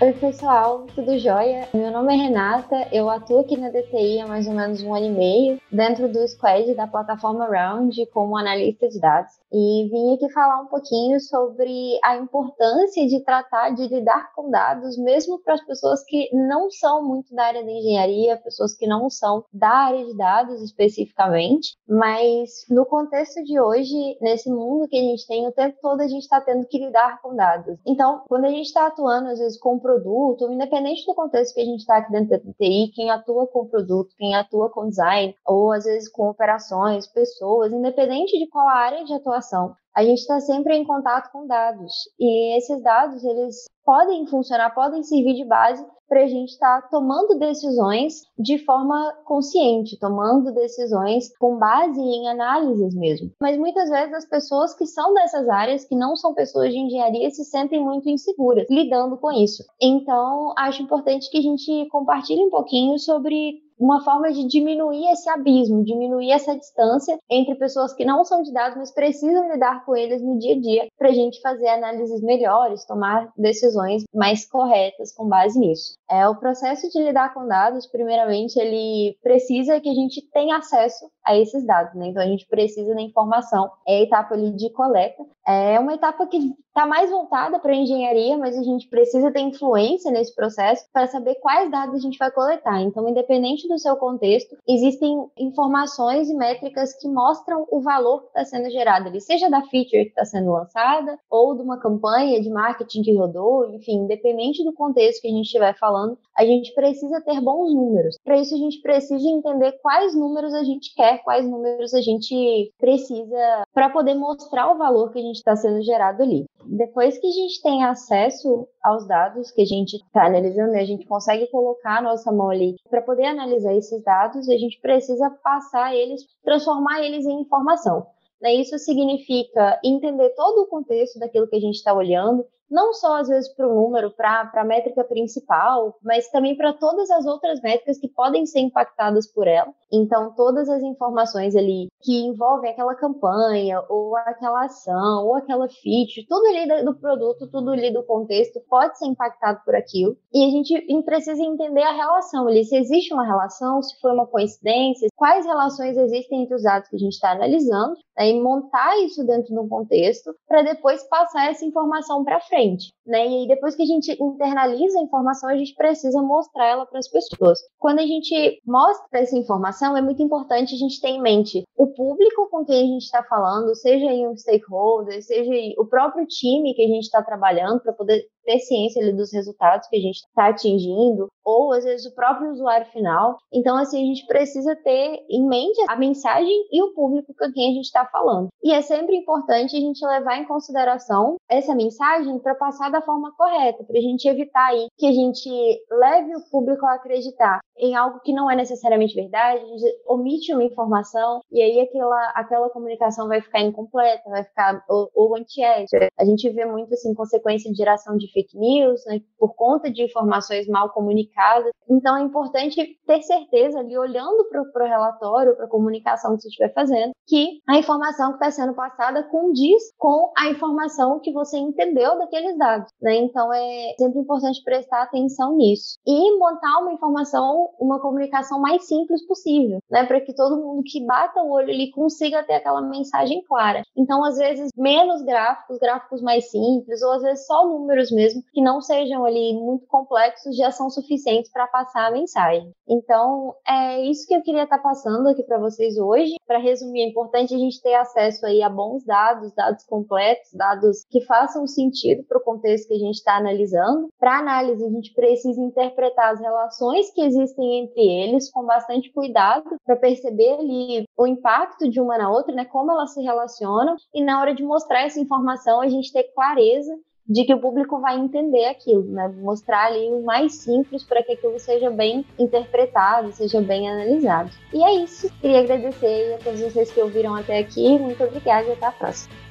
Oi, pessoal, tudo jóia? Meu nome é Renata, eu atuo aqui na DTI há mais ou menos um ano e meio, dentro do squad da plataforma Round como analista de dados. E vim aqui falar um pouquinho sobre a importância de tratar de lidar com dados, mesmo para as pessoas que não são muito da área da engenharia, pessoas que não são da área de dados especificamente, mas no contexto de hoje, nesse mundo que a gente tem, o tempo todo a gente está tendo que lidar com dados. Então, quando a gente está atuando, às vezes, com produto, independente do contexto que a gente está aqui dentro da TI, quem atua com produto, quem atua com design, ou às vezes com operações, pessoas, independente de qual área de atuação, a gente está sempre em contato com dados. E esses dados, eles podem funcionar, podem servir de base para a gente estar tá tomando decisões de forma consciente, tomando decisões com base em análises mesmo. Mas muitas vezes as pessoas que são dessas áreas, que não são pessoas de engenharia, se sentem muito inseguras lidando com isso. Então, acho importante que a gente compartilhe um pouquinho sobre uma forma de diminuir esse abismo, diminuir essa distância entre pessoas que não são de dados, mas precisam lidar com eles no dia a dia, para a gente fazer análises melhores, tomar decisões mais corretas com base nisso. É, o processo de lidar com dados, primeiramente, ele precisa que a gente tenha acesso a esses dados, né? Então a gente precisa da informação. É a etapa ali de coleta. É uma etapa que está mais voltada para a engenharia, mas a gente precisa ter influência nesse processo para saber quais dados a gente vai coletar. Então, independente do seu contexto, existem informações e métricas que mostram o valor que está sendo gerado ali, seja da feature que está sendo lançada ou de uma campanha de marketing que rodou, enfim, independente do contexto que a gente estiver falando, a gente precisa ter bons números. Para isso, a gente precisa entender quais números a gente quer, quais números a gente precisa para poder mostrar o valor que a gente está sendo gerado ali. Depois que a gente tem acesso aos dados que a gente está analisando, a gente consegue colocar a nossa mão ali para poder analisar esses dados, a gente precisa passar eles, transformar eles em informação. Né? Isso significa entender todo o contexto daquilo que a gente está olhando, não só às vezes para o número, para a métrica principal, mas também para todas as outras métricas que podem ser impactadas por ela. Então, todas as informações ali que envolvem aquela campanha, ou aquela ação, ou aquela feature, tudo ali do produto, tudo ali do contexto pode ser impactado por aquilo. E a gente precisa entender a relação ali, se existe uma relação, se foi uma coincidência, quais relações existem entre os dados que a gente está analisando, né, e montar isso dentro de um contexto para depois passar essa informação para frente né? E aí, depois que a gente internaliza a informação, a gente precisa mostrar ela para as pessoas. Quando a gente mostra essa informação, é muito importante a gente ter em mente o público com quem a gente está falando, seja aí um stakeholder, seja o próprio time que a gente está trabalhando para poder ter ciência ali, dos resultados que a gente está atingindo, ou às vezes o próprio usuário final. Então, assim, a gente precisa ter em mente a mensagem e o público com quem a gente está falando. E é sempre importante a gente levar em consideração essa mensagem passar da forma correta, para a gente evitar aí que a gente leve o público a acreditar em algo que não é necessariamente verdade, a gente omite uma informação e aí aquela, aquela comunicação vai ficar incompleta, vai ficar ou, ou antiética. A gente vê muito assim consequência de geração de fake news, né, por conta de informações mal comunicadas. Então é importante ter certeza ali, olhando para o relatório, para a comunicação que você estiver fazendo, que a informação que está sendo passada condiz com a informação que você entendeu daqueles dados. Né? Então é sempre importante prestar atenção nisso. E montar uma informação, uma comunicação mais simples possível, né? para que todo mundo que bata o olho ali consiga ter aquela mensagem clara. Então, às vezes, menos gráficos, gráficos mais simples, ou às vezes só números mesmo, que não sejam ali muito complexos, já são suficientes para passar a mensagem. Então, é isso que eu queria estar tá passando aqui para vocês hoje. Para resumir, é importante a gente ter acesso aí a bons dados, dados completos, dados que façam sentido para o contexto que a gente está analisando. Para análise, a gente precisa interpretar as relações que existem entre eles com bastante cuidado para perceber ali o impacto de uma na outra, né, como elas se relacionam e na hora de mostrar essa informação a gente ter clareza de que o público vai entender aquilo, né? Mostrar ali o mais simples para que aquilo seja bem interpretado, seja bem analisado. E é isso. Queria agradecer a todos vocês que ouviram até aqui. Muito obrigada e até a próxima.